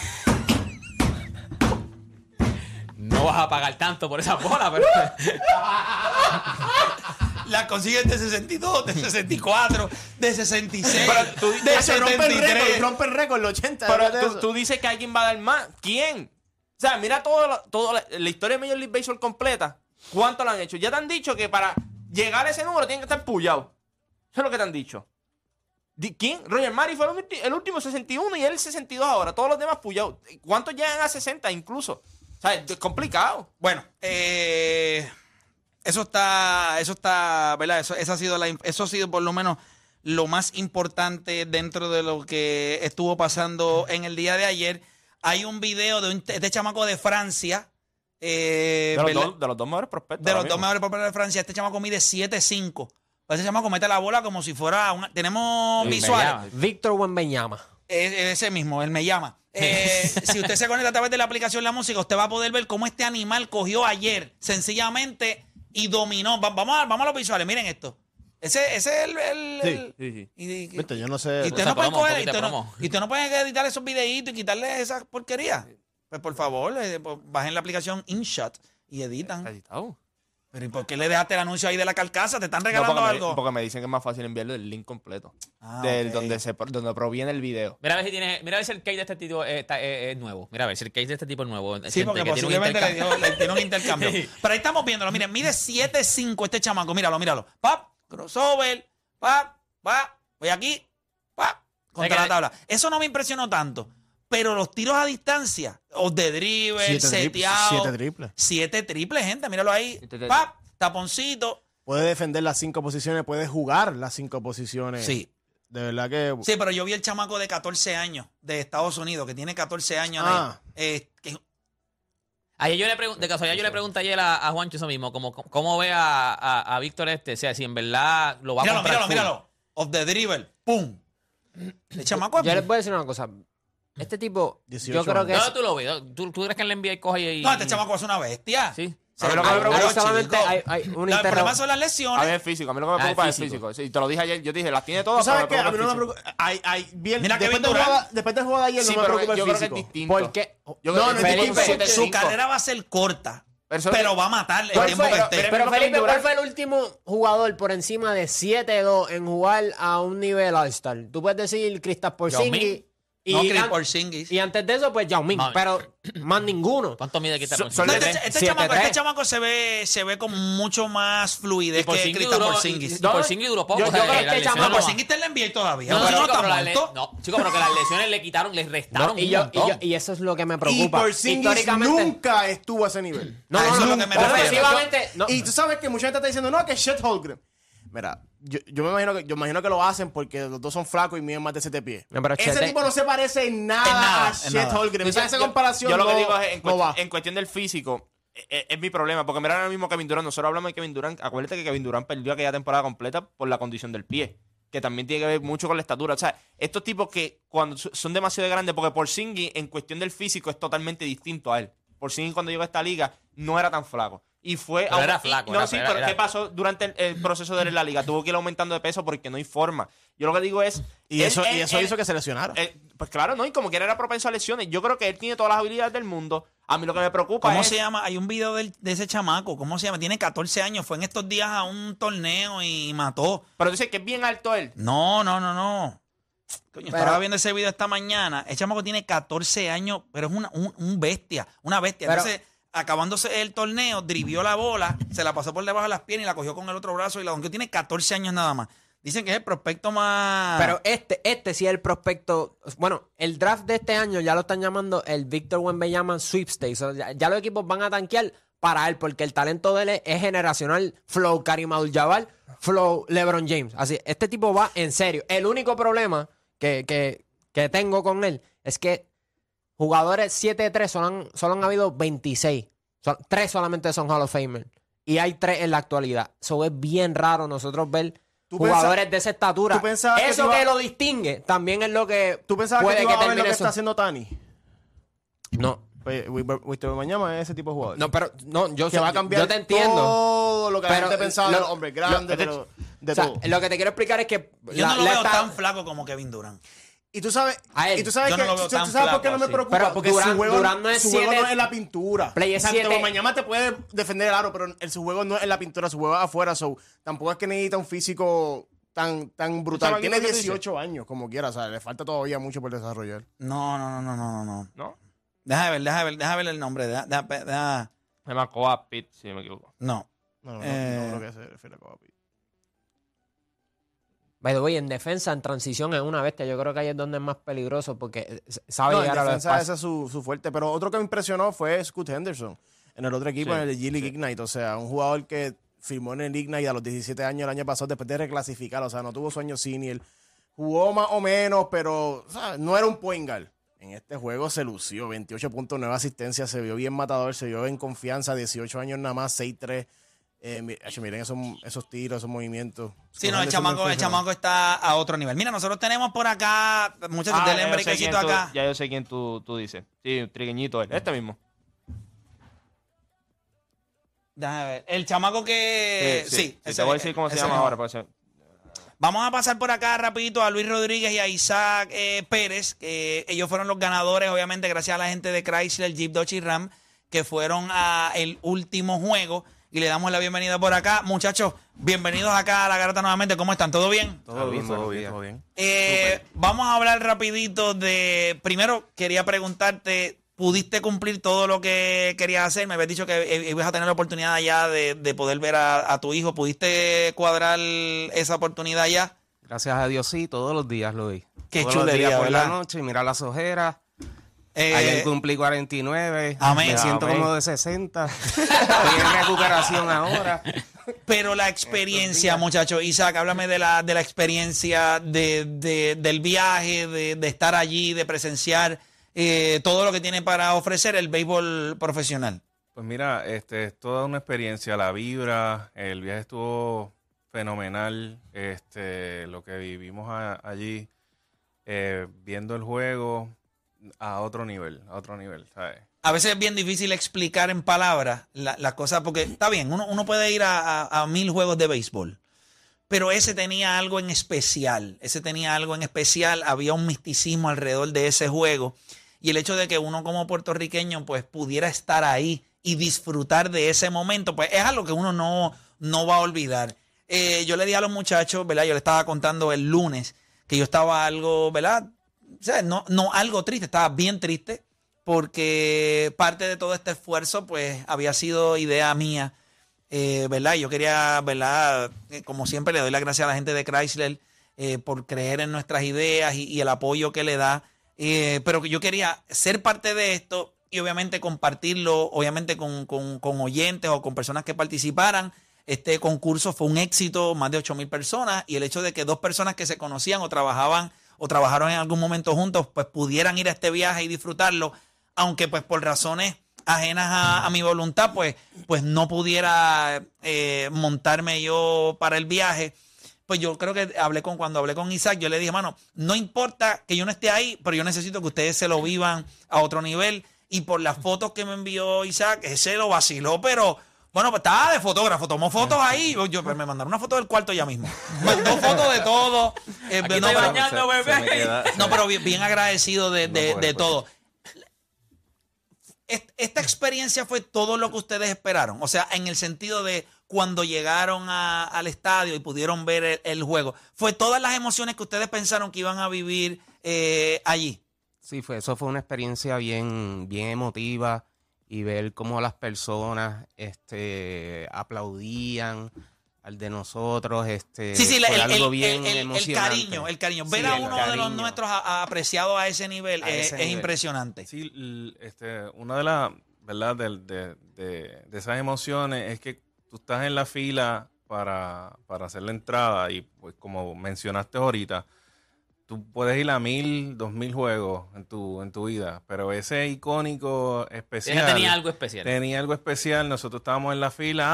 no vas a pagar tanto por esas bolas, pero. Las consigues de 62, de 64, de 66, Pero tú- de Ah, se rompe el récord, 73. rompe el récord, el 80. Pero tú, eso. tú dices que alguien va a dar más. ¿Quién? O sea, mira todo la, la historia de Major League Baseball completa. ¿Cuánto lo han hecho? Ya te han dicho que para llegar a ese número tienen que estar pullados. Eso es lo que te han dicho. Di- ¿Quién? Roger Mari fue el, ulti- el último 61 y él el 62 ahora. Todos los demás pullados. ¿Cuántos llegan a 60 incluso? O sea, es complicado. Bueno, eh, eso está, eso está, ¿verdad? Eso, esa ha sido la, eso ha sido por lo menos lo más importante dentro de lo que estuvo pasando en el día de ayer. Hay un video de un, este chamaco de Francia. eh, De los, dos, de los dos mejores prospectos. de los dos mejores prospectos de Francia, este chamaco mide 7'5". Ese chamaco mete la bola como si fuera una... Tenemos Sí, me visuales. llama. Víctor Wembeñama. Eh, Ese mismo, él me llama. Eh, si usted se conecta a través de la aplicación La Música, usted va a poder ver cómo este animal cogió ayer, sencillamente, y dominó. Va- vamos, a, vamos a los visuales, miren esto. Ese, ese es el... el- Sí, el- sí, sí. y- y- Viste, yo no y sé. usted Esa no puede promo, un coger, y poquito de usted no, promo. y usted no puede editar esos videitos y quitarle esa porquería. Pues por favor, eh, pues, bajen la aplicación InShot y editan. Está editado. Pero ¿y por qué le dejaste el anuncio ahí de la carcasa? ¿Te están No, regalando porque, algo? me, porque me dicen que es más fácil enviarle el link completo. Ah, del, donde, se, donde proviene el video. Mira a ver si tiene. Mira a ver si el case de este tipo eh, está- eh, es nuevo. Mira a ver si el case de este tipo es nuevo. Sí, porque que tiene un posiblemente le, intercambio. dio, le tiene un intercambio. Pero ahí estamos viéndolo. Miren, mide 7'5 este chamaco. Míralo, míralo. Pap, crossover, pap, pap. Voy aquí, pap, contra la tabla. Eso no me impresionó tanto. Pero los tiros a distancia, o de Siete triples, seteado. siete triples. Siete triples, gente. Míralo ahí. Pap, taponcito. Puede defender las cinco posiciones, puede jugar las cinco posiciones. Sí. De verdad que. Sí, pero yo vi el chamaco de 14 años de Estados Unidos, que tiene 14 años. de- Ah. eh, que- Ayer yo le pregunté, de casualidad yo le pregunté ayer a, a Juancho eso mismo, como, cómo ve a, a, a Víctor este, o sea, si en verdad lo va a míralo, comprar míralo, full. míralo. Off the dribble. ¡Pum! El chamaco es Yo les voy a decir una cosa. Este tipo, 18 yo creo que No, es, tú lo ves. ¿Tú, tú crees que en la NBA coge y. No, este chamaco es una bestia. Sí. Sí, A mí lo que me preocupa- hay hay solamente chicos. hay, hay un No, el problema son las A mí lesiones. es físico. A mí lo que me Ah, preocupa es físico. físico. Sí, te lo dije ayer. Yo te dije, las tiene ¿Tú todas. sabes pero que a mí no me físico. preocupa. Ay, ay, bien, Mira después, Kevin del Durant. jugada, después del juego de ayer Sí, no me pero preocupa yo el creo que es físico. distinto. Porque Yo No, creo no que es Felipe distinto. siete su cinco. carrera va a ser corta. Pero eso- Pero va a matar el ¿Cuál tiempo fue? que pero- esté. pero- Pero Kevin Felipe, ¿cuál fue el último jugador por encima de 7-2 en jugar a un nivel All-Star? Tú puedes decir Kristaps Porzingis Min. Y, No, Chris Porzingis. y antes de eso, pues Yao Ming, Mami. pero más ninguno. ¿Cuánto mide que está No, este, este chamaco, este chamaco se ve, se ve con mucho más fluidez Y que Porzingis Kristaps duró- Porzingis. y Porzingis duró poco. Yo- o sea, yo creo que este lesiones chamaco- No, lo- Porzingis está en la NBA todavía. No, No, no, no, chico, está pero le- no, chico, pero que las lesiones le quitaron, le restaron No, y, un yo, y, montón. yo- y eso es lo que me Y preocupa. Porzingis Históricamente, nunca estuvo a ese nivel. No, A no, eso no, es lo que me no, refiero. ofensivamente, no. Y tú sabes que mucha gente está diciendo, no, que Chet Holmgren. Mira, yo, yo me imagino que, yo imagino que lo hacen porque los dos son flacos y miden más de 7 pies. No, pero Ese tipo no se parece en nada, En nada, a Chet nada. Holmgren. O sea, esa Yo- comparación Yo lo que digo es, en, no cuest- va. en cuestión del físico, e- e- es, mi problema. Porque mira ahora mismo Kevin Durant. Nosotros hablamos de Kevin Durant. Acuérdate que Kevin Durant perdió aquella temporada completa por la condición del pie. Que también tiene que ver mucho con la estatura. O sea, estos tipos que cuando son demasiado grandes, porque Porzingis en cuestión del físico es totalmente distinto a él. Porzingis cuando llegó a esta liga no era tan flaco. Y fue. Pero era y- flaco, No, era- sí, era- pero era- ¿qué pasó durante el, el proceso de él en la liga? Tuvo que ir aumentando de peso porque no hay forma. Yo lo que digo es. Y él- eso, y eso él- hizo que se lesionara. eh, pues claro, ¿no? Y como quiera era propenso a lesiones. Yo creo que él tiene todas las habilidades del mundo. A mí lo que me preocupa ¿Cómo es. se llama? Hay un video del- de ese chamaco. ¿Cómo se llama? Tiene 14 años. Fue en estos días a un torneo y mató. Pero dice que es bien alto él. No, no, no, no. Coño, Pero- estaba viendo ese video esta mañana. El chamaco tiene 14 años, pero es una, un, un bestia, una bestia. Pero- Entonces, acabándose el torneo, drivió la bola, se la pasó por debajo de las piernas y la cogió con el otro brazo y la donkeó. Tiene 14 años nada más. Dicen que es el prospecto más... Pero este, este sí es el prospecto. Bueno, el draft de este año ya lo están llamando el Victor Wembanyama Sweepstakes. O ya, los equipos van a tanquear para él, porque el talento de él es generacional. Flow Karim Abdul-Jabbar, Flow LeBron James. Así, este tipo va en serio. El único problema que, que, que tengo con él es que jugadores 7-3 solo han, solo han habido 26. Son- tres solamente son Hall of Famer. Y hay tres en la actualidad. Eso es bien raro nosotros ver Tú jugadores pensa- de esa estatura. que Eso te iba- que lo distingue también es lo que ¿Tú pensabas puede que, tú ibas a ver lo que está haciendo Tani? No, Víctor Mañana es ese tipo de jugador. no, pero no, yo, que sé- va a cambiar yo te entiendo. todo lo que la Pero, gente pensaba lo- de los hombres grandes, lo- de, de O sea, todo. lo que te quiero explicar es que Yo la- no lo la veo esta- tan flaco como Kevin Durant. Y tú sabes, A él. y tú sabes Yo que no lo veo tú- sabes por qué no me preocupa, Pero porque su juego, no es su juego siete- no es en la pintura. Play es Santo siete- mañana te puede defender el aro, pero el, su juego no es en la pintura, su juego es afuera, so, tampoco es que necesita un físico tan, tan brutal. Tiene que tú dices? 18 años, como quiera, o sea, le falta todavía mucho por desarrollar. No, no, no, no, no, no, no. ¿No? Déjame ver, déjame ver, déjame ver el nombre. Deja, deja- deja- Se llama Coa Pitt, si no me equivoco. no. No, no, no, Eh. no creo que se refiere a Kobe. By the way, en defensa, en transición es una bestia. Yo creo que ahí es donde es más peligroso porque eh, sabe No, en llegar a los defensa esa es su, su fuerte. Pero otro que me impresionó fue Scoot Henderson en el otro equipo, Sí, en el G League Ignite. O sea, un jugador que firmó en el Ignite a los 17 años el año pasado después de reclasificar. O sea, no tuvo sueño senior. Jugó más o menos, pero o sea, no era un point guard. En este juego se lució, 28.9 asistencias, se vio bien matador, se vio en confianza, 18 años nada más, 6-3. Eh, miren esos, esos tiros, esos movimientos. Sí, no, el chamaco, el chamaco está a otro nivel. Mira, nosotros tenemos por acá, muchachos, Ah, del ya, yo sé embrequecito quién tú- acá. ya yo sé quién tú, tú dices. Sí, un trigueñito él. Este mismo. Déjame ver. El chamaco que... Sí, Sí, ese- te voy a decir cómo se llama mismo. ahora. porque se- Vamos a pasar por acá rapidito a Luis Rodríguez y a Isaac eh, Pérez, que ellos fueron los ganadores, obviamente, gracias a la gente de Chrysler, Jeep, Dodge y Ram, que fueron a el último juego. Y le damos la bienvenida por acá. Muchachos, bienvenidos acá a la garata nuevamente. ¿Cómo están? ¿Todo bien? Todo bien, todo bien, todo bien. Eh, vamos a hablar rapidito de... Primero, quería preguntarte, ¿pudiste cumplir todo lo que querías hacer? Me habías dicho que ibas a tener la oportunidad ya de, de poder ver a, a tu hijo. ¿Pudiste cuadrar esa oportunidad ya? Gracias a Dios, sí, todos los días lo vi. Qué todos chulería, los días por la noche, mira las ojeras. Eh, Ayer cumplí 49. amén. Me siento Amén. como de 60. Estoy en recuperación ahora. Pero la experiencia, muchachos, Isaac, háblame de la, de la experiencia de, de- del viaje, de, de estar allí, de presenciar eh, todo lo que tiene para ofrecer el béisbol profesional. Pues mira, este es toda una experiencia, la vibra, el viaje estuvo fenomenal, este, lo que vivimos a- allí, eh, viendo el juego a otro nivel, a otro nivel, ¿sabes? A veces es bien difícil explicar en palabras la- las cosas, porque está bien, uno, uno puede ir a mil juegos de béisbol, pero ese tenía algo en especial, ese tenía algo en especial, había un misticismo alrededor de ese juego, y el hecho de que uno como puertorriqueño pues pudiera estar ahí y disfrutar de ese momento, pues es algo que uno no, no va a olvidar. Eh, yo le di a los muchachos, ¿verdad? Yo le estaba contando el lunes que yo estaba algo, ¿verdad? No, no algo triste, estaba bien triste porque parte de todo este esfuerzo pues había sido idea mía, eh, ¿verdad? Yo quería, ¿verdad? Eh, Como siempre le doy las gracias a la gente de Chrysler eh, por creer en nuestras ideas y, el apoyo que le da, eh, pero yo quería ser parte de esto y obviamente compartirlo, obviamente con, con- con oyentes o con personas que participaran. Este concurso fue un éxito, más de 8 mil personas, y el hecho de que dos personas que se conocían o trabajaban o trabajaron en algún momento juntos, pues pudieran ir a este viaje y disfrutarlo, aunque pues por razones ajenas a, mi voluntad, pues, pues no pudiera eh, montarme yo para el viaje. Pues yo creo que hablé con, cuando hablé con Isaac, yo le dije, mano, no importa que yo no esté ahí, pero yo necesito que ustedes se lo vivan a otro nivel. Y por las fotos que me envió Isaac, ese lo vaciló, pero Bueno, pues estaba de fotógrafo, tomó fotos ahí. Yo, pues, me mandaron una foto del cuarto ya mismo. Mandó fotos de todo. Eh, Aquí no, estoy pero- bañando, Se- queda- no, pero bien, bien agradecido de, de- No, de todo. Est- Esta experiencia fue todo lo que ustedes esperaron. O sea, en el sentido de cuando llegaron a- al estadio y pudieron ver el, el juego. Fue todas las emociones que ustedes pensaron que iban a vivir eh, allí. Sí, fue, eso fue una experiencia bien, bien emotiva y ver cómo las personas este, aplaudían al de nosotros. Este, Sí, sí, el, algo el- bien el- el emocionante. cariño, el cariño. Sí, Ver a el uno de los nuestros a- a- apreciado a ese nivel A es, ese es nivel. impresionante. Sí, este, una de las, ¿verdad? De, de- de- de esas emociones es que tú estás en la fila para, para hacer la entrada y pues como mencionaste ahorita, tú puedes ir a mil, dos mil juegos en tu, en tu vida, pero ese icónico especial Ella tenía algo especial. tenía algo especial, nosotros estábamos en la fila,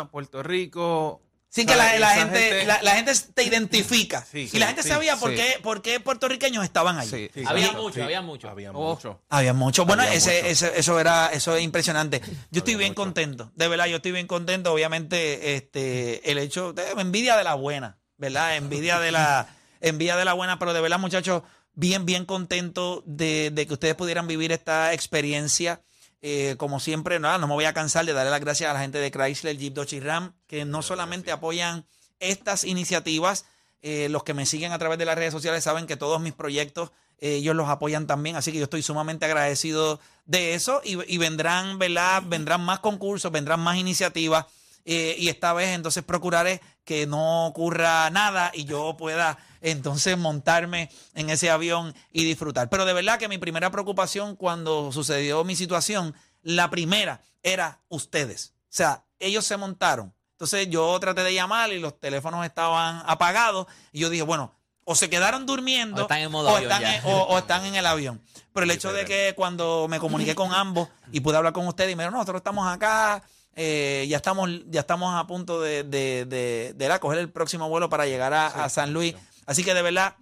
ah, Puerto Rico. Sí, que la, la gente, la, la gente te identifica. Sí, y la gente sí, sabía por, qué, por qué puertorriqueños estaban Sí, Había sí, mucho, sí, había mucho. Había Oh. mucho. Había mucho. Bueno, Había ese, mucho. ese- eso era, eso es impresionante. Yo estoy bien mucho. contento. De verdad, yo estoy bien contento. Obviamente, este, el hecho, de, envidia de la buena, ¿verdad? Envidia de la, envidia de la buena, pero de verdad, muchachos, bien, bien contento de, de que ustedes pudieran vivir esta experiencia. Eh, como siempre, nada, no me voy a cansar de darle las gracias a la gente de Chrysler, Jeep, Dodge y Ram, que no solamente apoyan estas iniciativas, eh, los que me siguen a través de las redes sociales saben que todos mis proyectos eh, ellos los apoyan también, así que yo estoy sumamente agradecido de eso y, y vendrán, ¿verdad? Vendrán más concursos, vendrán más iniciativas eh, y esta vez entonces procuraré que no ocurra nada y yo pueda entonces montarme en ese avión y disfrutar. Pero de verdad que mi primera preocupación cuando sucedió mi situación, la primera era ustedes. O sea, ellos se montaron. Entonces yo traté de llamar y los teléfonos estaban apagados y yo dije, bueno, o se quedaron durmiendo O están en modo o avión están ya. en- o- o están en el avión. Pero el hecho de que cuando me comuniqué con ambos y pude hablar con ustedes y me dijeron, no, nosotros estamos acá, eh, ya estamos ya estamos a punto de, de, de, de, la, coger el próximo vuelo para llegar a, a San Luis. Así que de verdad,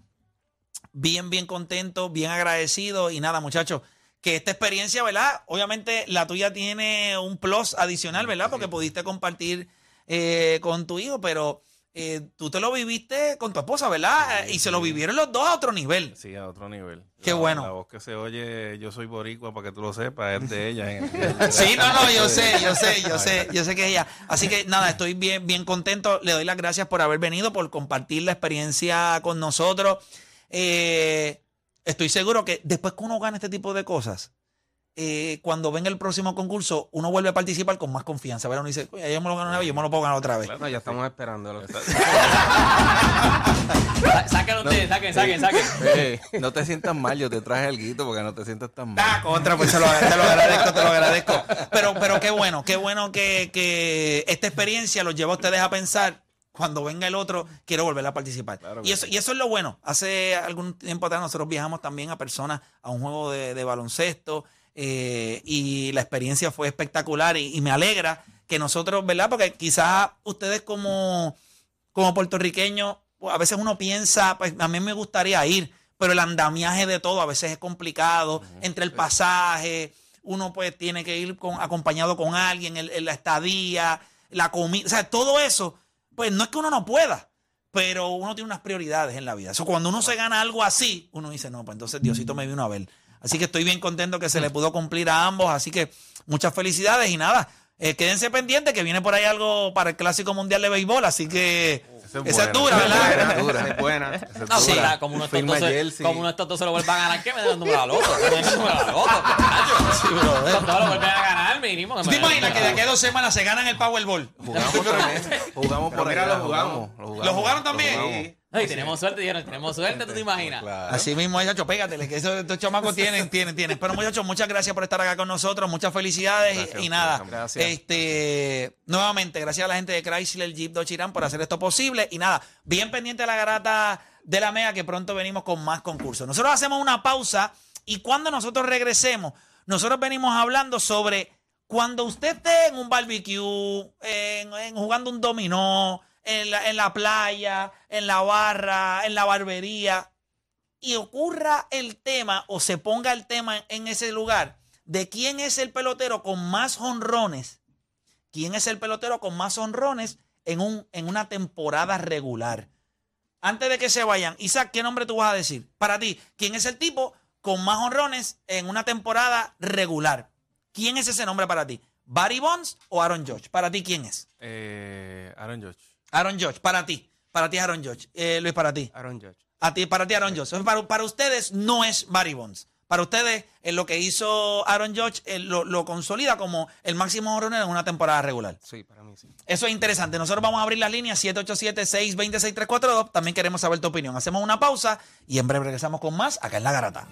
bien, bien contento, bien agradecido y nada, muchachos. Que esta experiencia, ¿verdad? Obviamente la tuya tiene un plus adicional, ¿verdad? Porque pudiste compartir eh, con tu hijo, pero eh, tú te lo viviste con tu esposa, ¿verdad? y se lo vivieron los dos a otro nivel. Sí, a otro nivel. Qué La- bueno. La voz que se oye, yo soy boricua, para que tú lo sepas, es de ella. en el- Sí, no, no, yo sé, yo sé, yo sé, yo sé que es ella. Así que nada, estoy bien, bien contento. Le doy las gracias por haber venido, por compartir la experiencia con nosotros. Eh, estoy seguro que después que uno gana este tipo de cosas, eh, cuando venga el próximo concurso, uno vuelve a participar con más confianza. ¿verdad? Uno dice, oye, yo me lo gané una vez, yo me lo puedo ganar otra vez. No, ya estamos esperándolo. Sa- Sáquenlo ustedes, saquen, saquen, saquen. Eh, no te sientas mal, yo te traje el guito porque no te sientas tan mal. Ah, contra, pues te lo, te lo agradezco, te lo agradezco. Pero, pero qué bueno, qué bueno que, que esta experiencia los lleva a ustedes a pensar. Cuando venga el otro, quiero volver a participar. Claro y, eso, y eso es lo bueno. Hace algún tiempo atrás nosotros viajamos también a personas a un juego de, de baloncesto eh, y la experiencia fue espectacular y, y me alegra que nosotros, ¿verdad? Porque quizás ustedes como, como puertorriqueños, pues, a veces uno piensa, pues a mí me gustaría ir, pero el andamiaje de todo a veces es complicado, entre el pasaje, uno pues tiene que ir con, acompañado con alguien, el- el- la estadía, la comida, o sea, todo eso, pues no es que uno no pueda, pero uno tiene unas prioridades en la vida. Eso cuando uno se gana algo así, uno dice, no, pues entonces Diosito me vino a ver. Así que estoy bien contento que se le pudo cumplir a ambos, así que muchas felicidades y nada. eh, quédense pendientes que viene por ahí algo para el Clásico Mundial de Béisbol, así que Esa es esa es buena. dura, ¿verdad? Esa es dura. Es buena. Esa es No, dura. sí, la- como uno estos dos como uno estos dos se lo vuelvan a ganar, ¿qué me da el número a la loto? ¿Qué me da el número a la loto? Nacho? Estos dos lo vuelven a ganar, mínimo. que ¿Tú me te den el imaginas que de aquí a dos semanas se ganan el Powerball? Jugamos también. Jugamos por mira, allá, lo jugamos. ¿Lo jugaron también? Ay, tenemos suerte, dijeron, tenemos suerte, ¿tú te imaginas? Claro. Así mismo, muchachos, pégatele, que esos, estos chamacos tienen, tienen, tienen. Pero muchachos, muchas gracias por estar acá con nosotros, muchas felicidades y- Gracias y, nada. gracias. Este, nuevamente, gracias a la gente de Chrysler, Jeep, Dodge Ram por hacer esto posible. Y nada, bien pendiente de la garata de la MEA, que pronto venimos con más concursos. Nosotros hacemos una pausa y cuando nosotros regresemos, nosotros venimos hablando sobre cuando usted esté en un barbecue, en, en jugando un dominó, en la, en la playa, en la barra, en la barbería, y ocurra el tema o se ponga el tema en ese lugar de quién es el pelotero con más honrones ¿quién es el pelotero con más honrones en, un, en una temporada regular? Antes de que se vayan, Isaac, ¿qué nombre tú vas a decir? Para ti, ¿quién es el tipo con más honrones en una temporada regular? ¿Quién es ese nombre para ti? ¿Barry Bonds o Aaron Judge? Para ti, ¿quién es? Eh, Aaron Judge. Aaron Judge, para ti. Para ti, Aaron Judge. Eh, Luis, para ti. Aaron Judge. A ti, para ti, Aaron Judge. Para, para ustedes no es Barry Bonds. Para ustedes, eh, lo que hizo Aaron Judge eh, lo, lo consolida como el máximo honronero en una temporada regular. Sí, para mí sí. Eso es interesante. Nosotros vamos a abrir las líneas 787-626-342. También queremos saber tu opinión. Hacemos una pausa y en breve regresamos con más acá en La Garata.